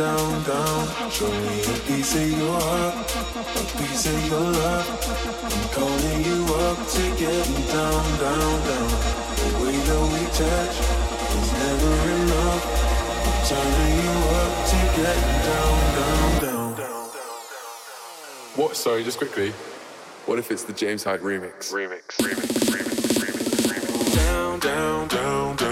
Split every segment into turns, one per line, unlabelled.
down,
down. Show me a piece of your heart, a piece of your love. I'm calling you up to get down, down, down. The way that we touch is never enough. I'm turning you up to get down, down, down.
What? Sorry, just quickly. What if it's the James Hype remix? Remix, remix, remix, remix, remix.
Down, down, down, down.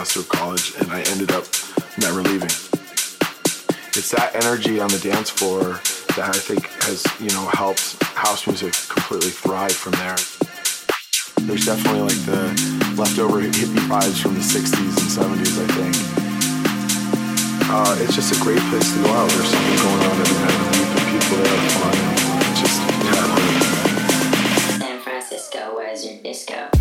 Semester of college, and I ended up never leaving. It's that energy on the dance floor that I think has, you know, helped house music completely thrive from there. There's definitely like the leftover hippie vibes from the 60s and 70s, I think. Uh, it's just a great place to go out. There's something going on every night the people there are fun. Just, yeah.
San Francisco, where's your disco?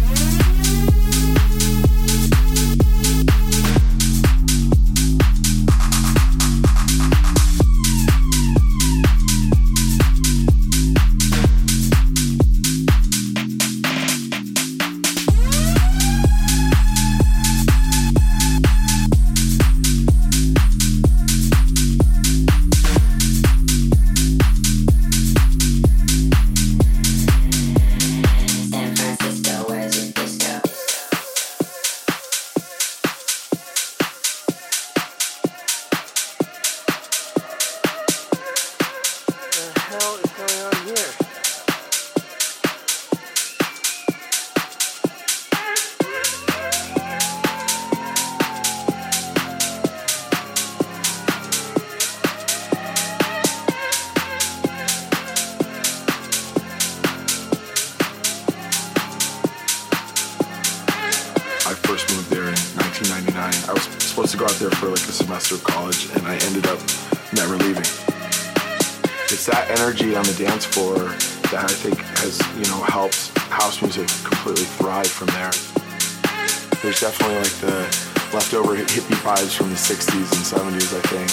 The
60s and 70s, I think.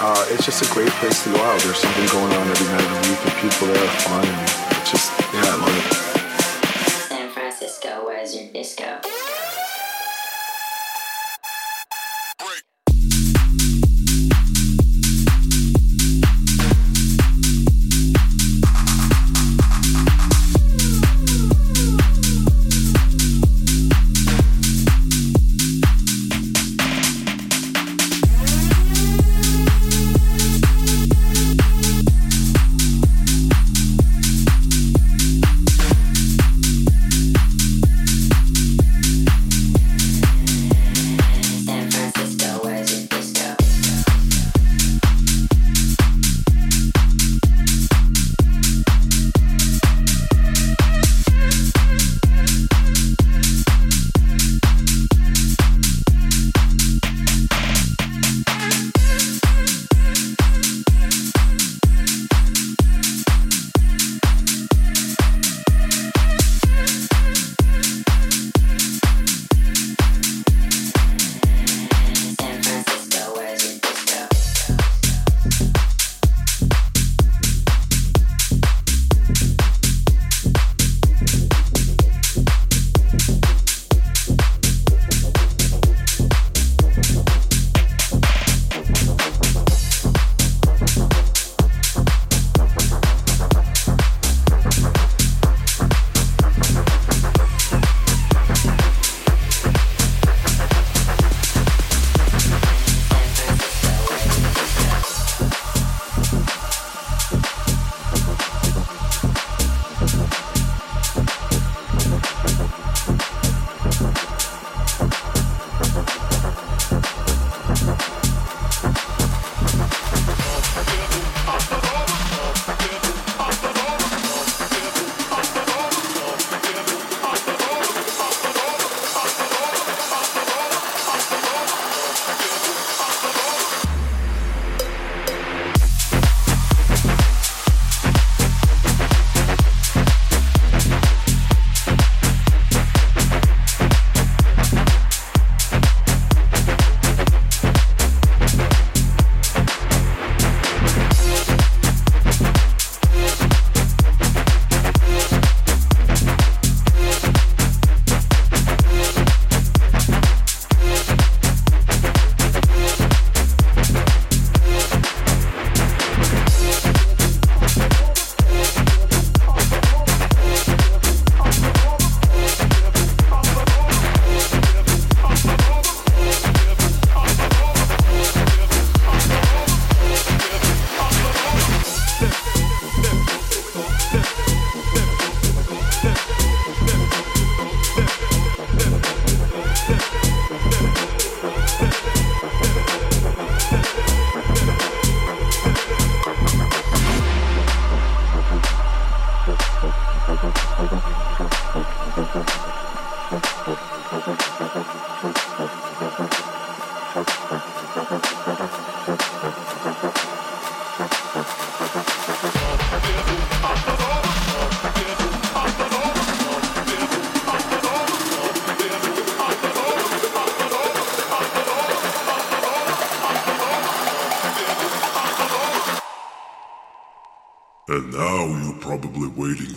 Uh, it's just a great place to go out. There's something going on every night of the week, and people there are fun,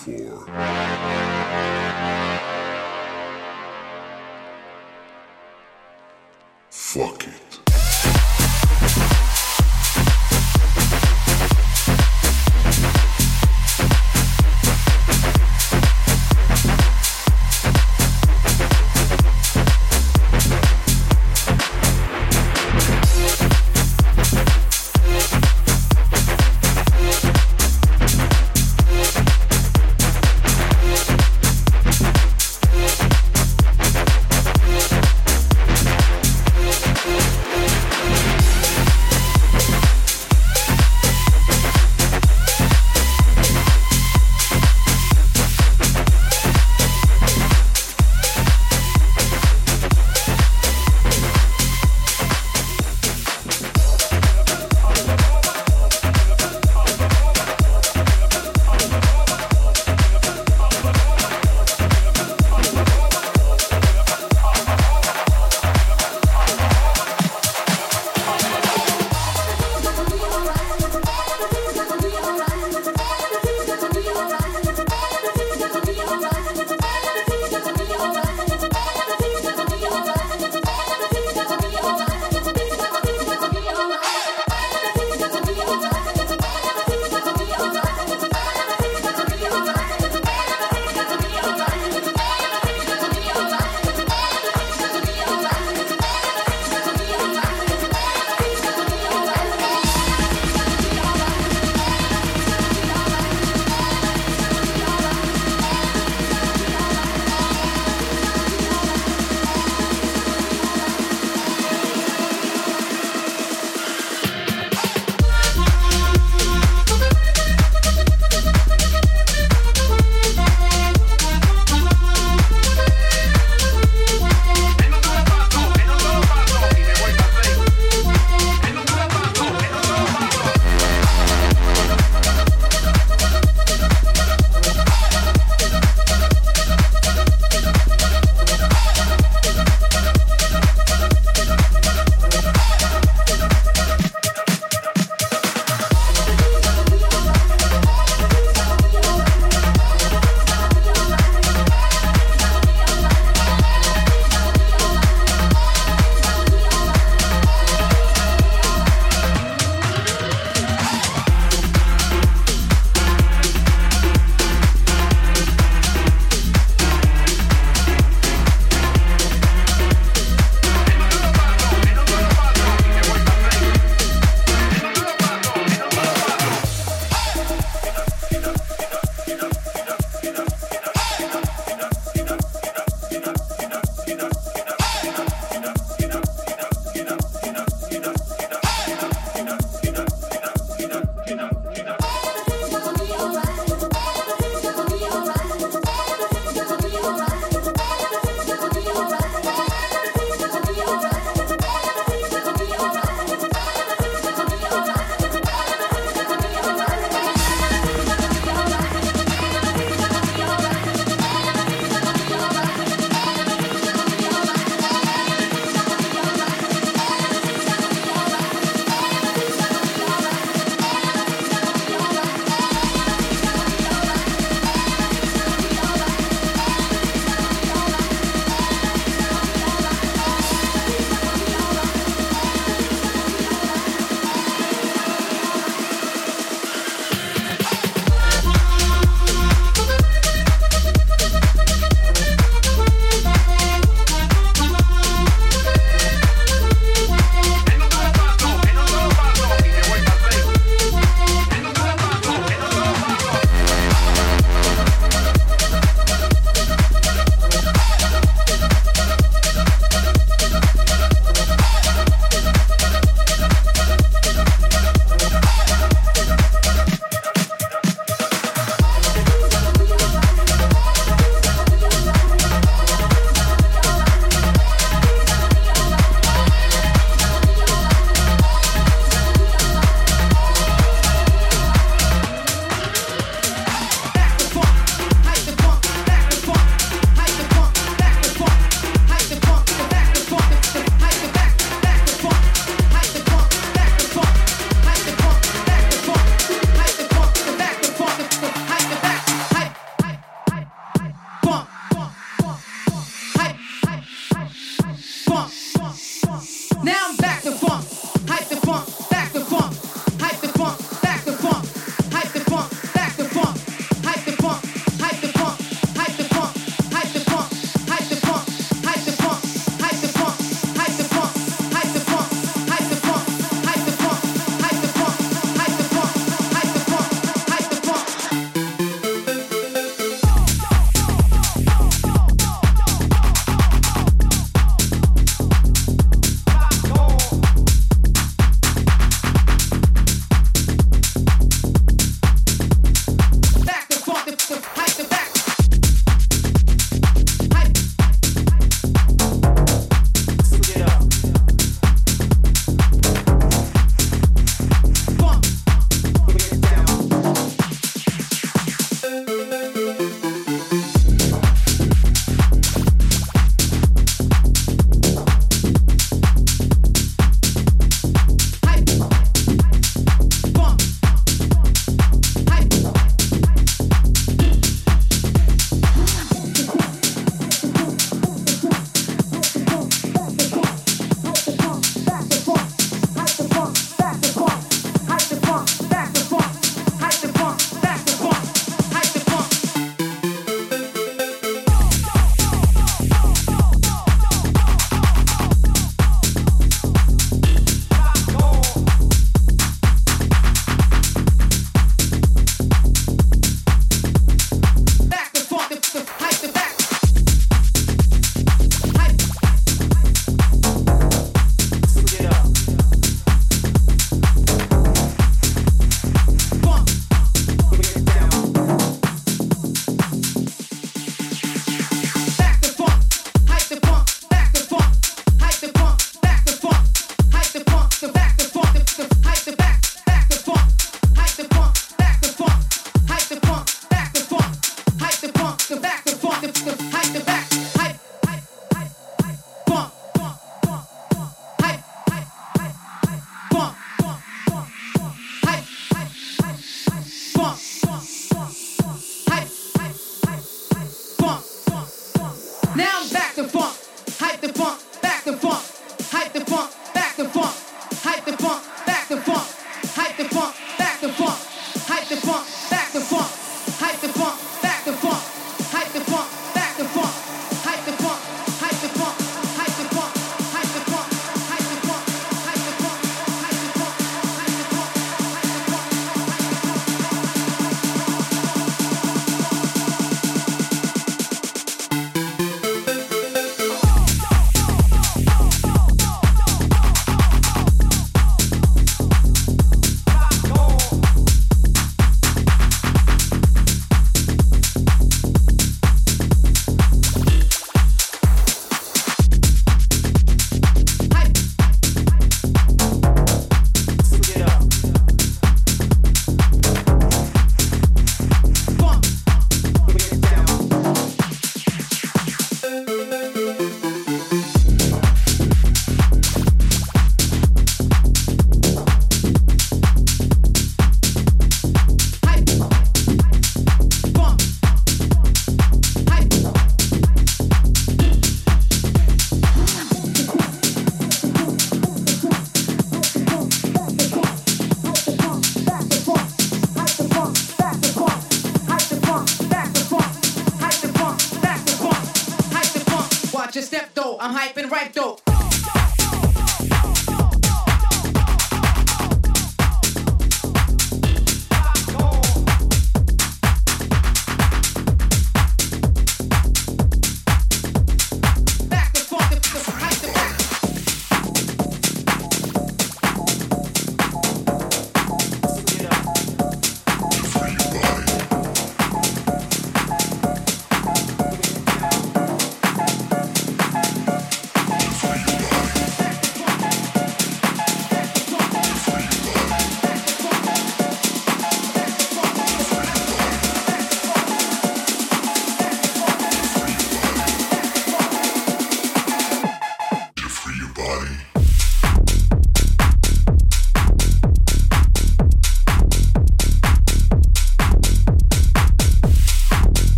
for. Fuck it.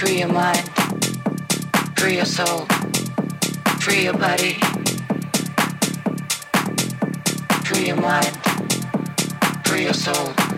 Free your
mind, free your soul, free your body. Free your mind, free your soul.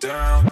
Down,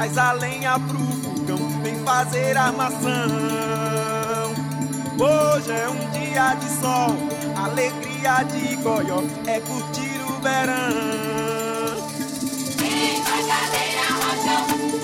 Traz a lenha pro fogão, vem fazer armação. Hoje é um dia de sol, alegria de goió, é curtir o verão. Vem, faz a lenha, rojão.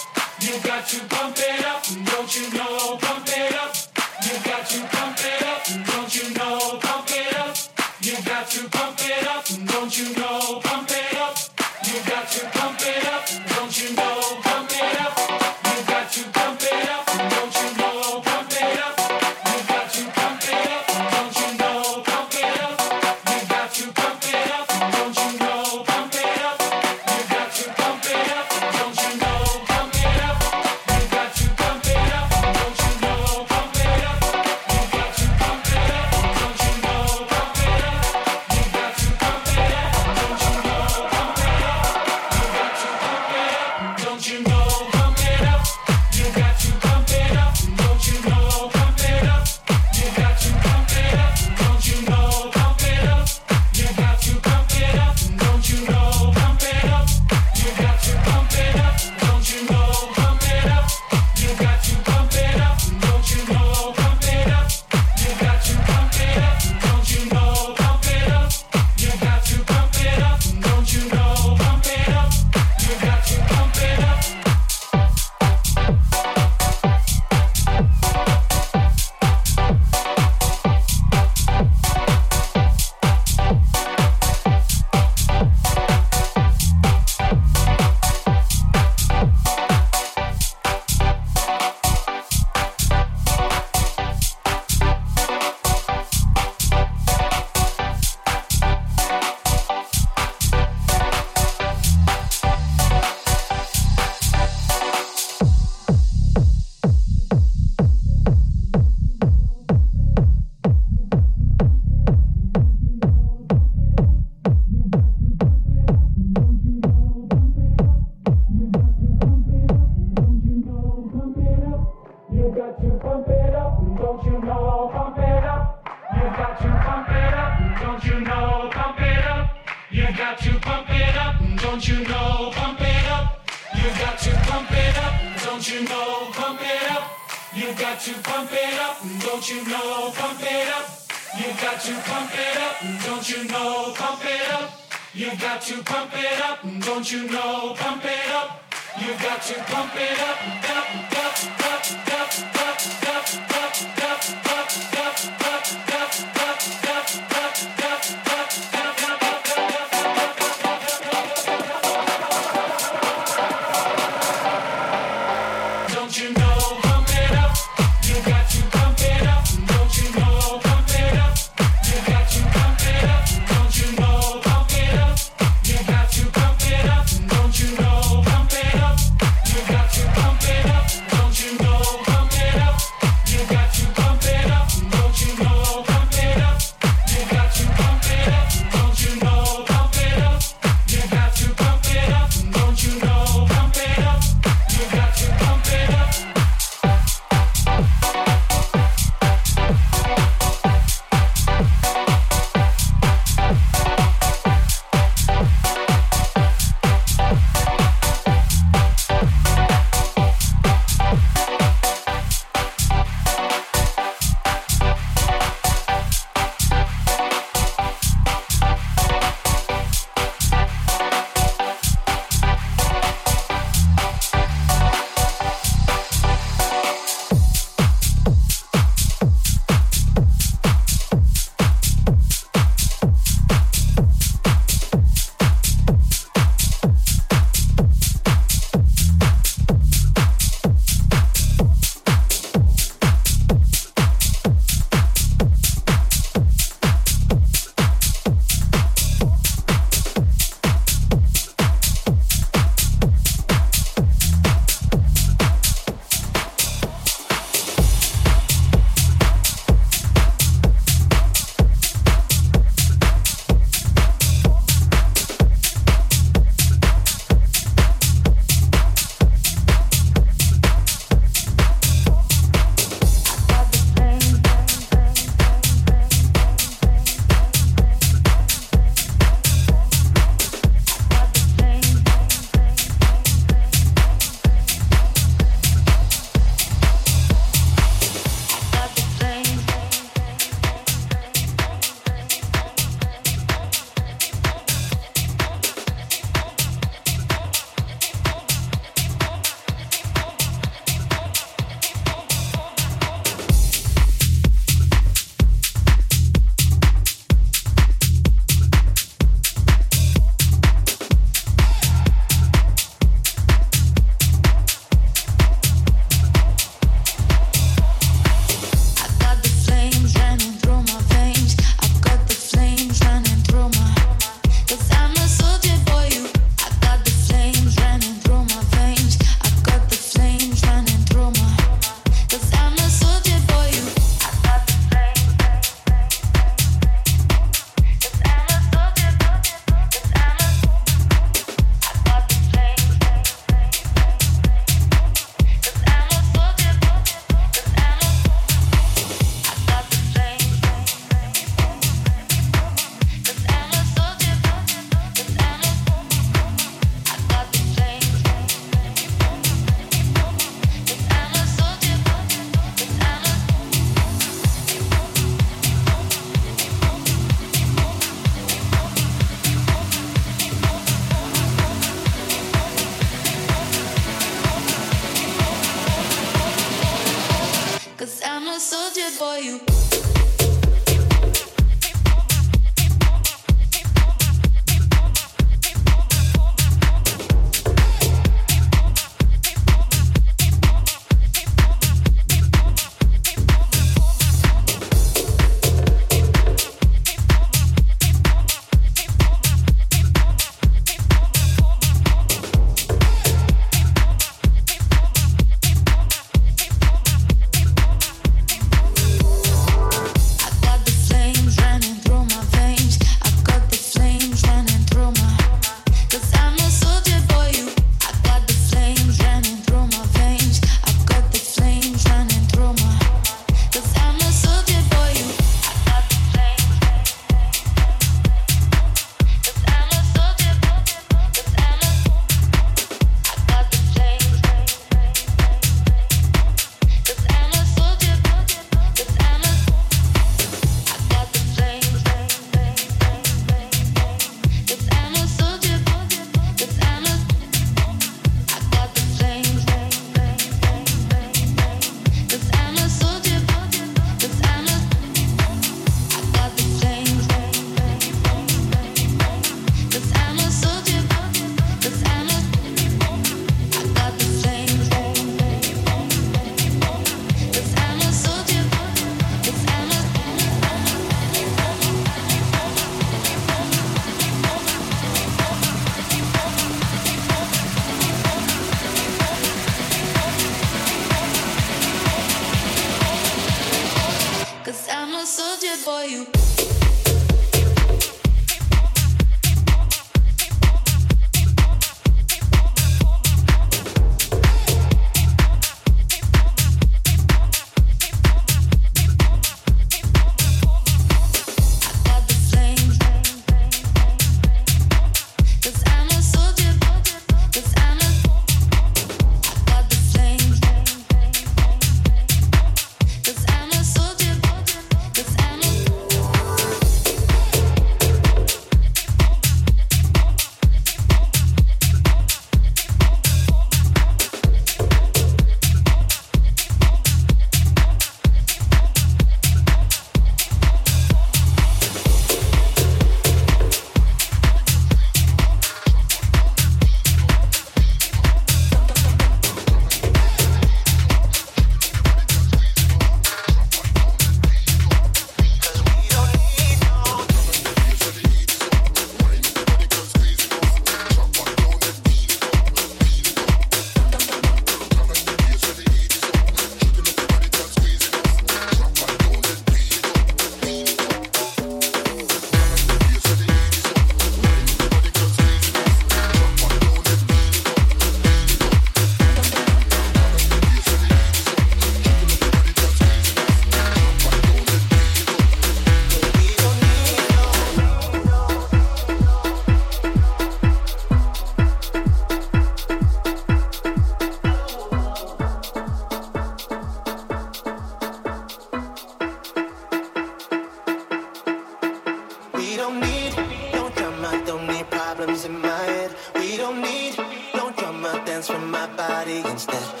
Body instead.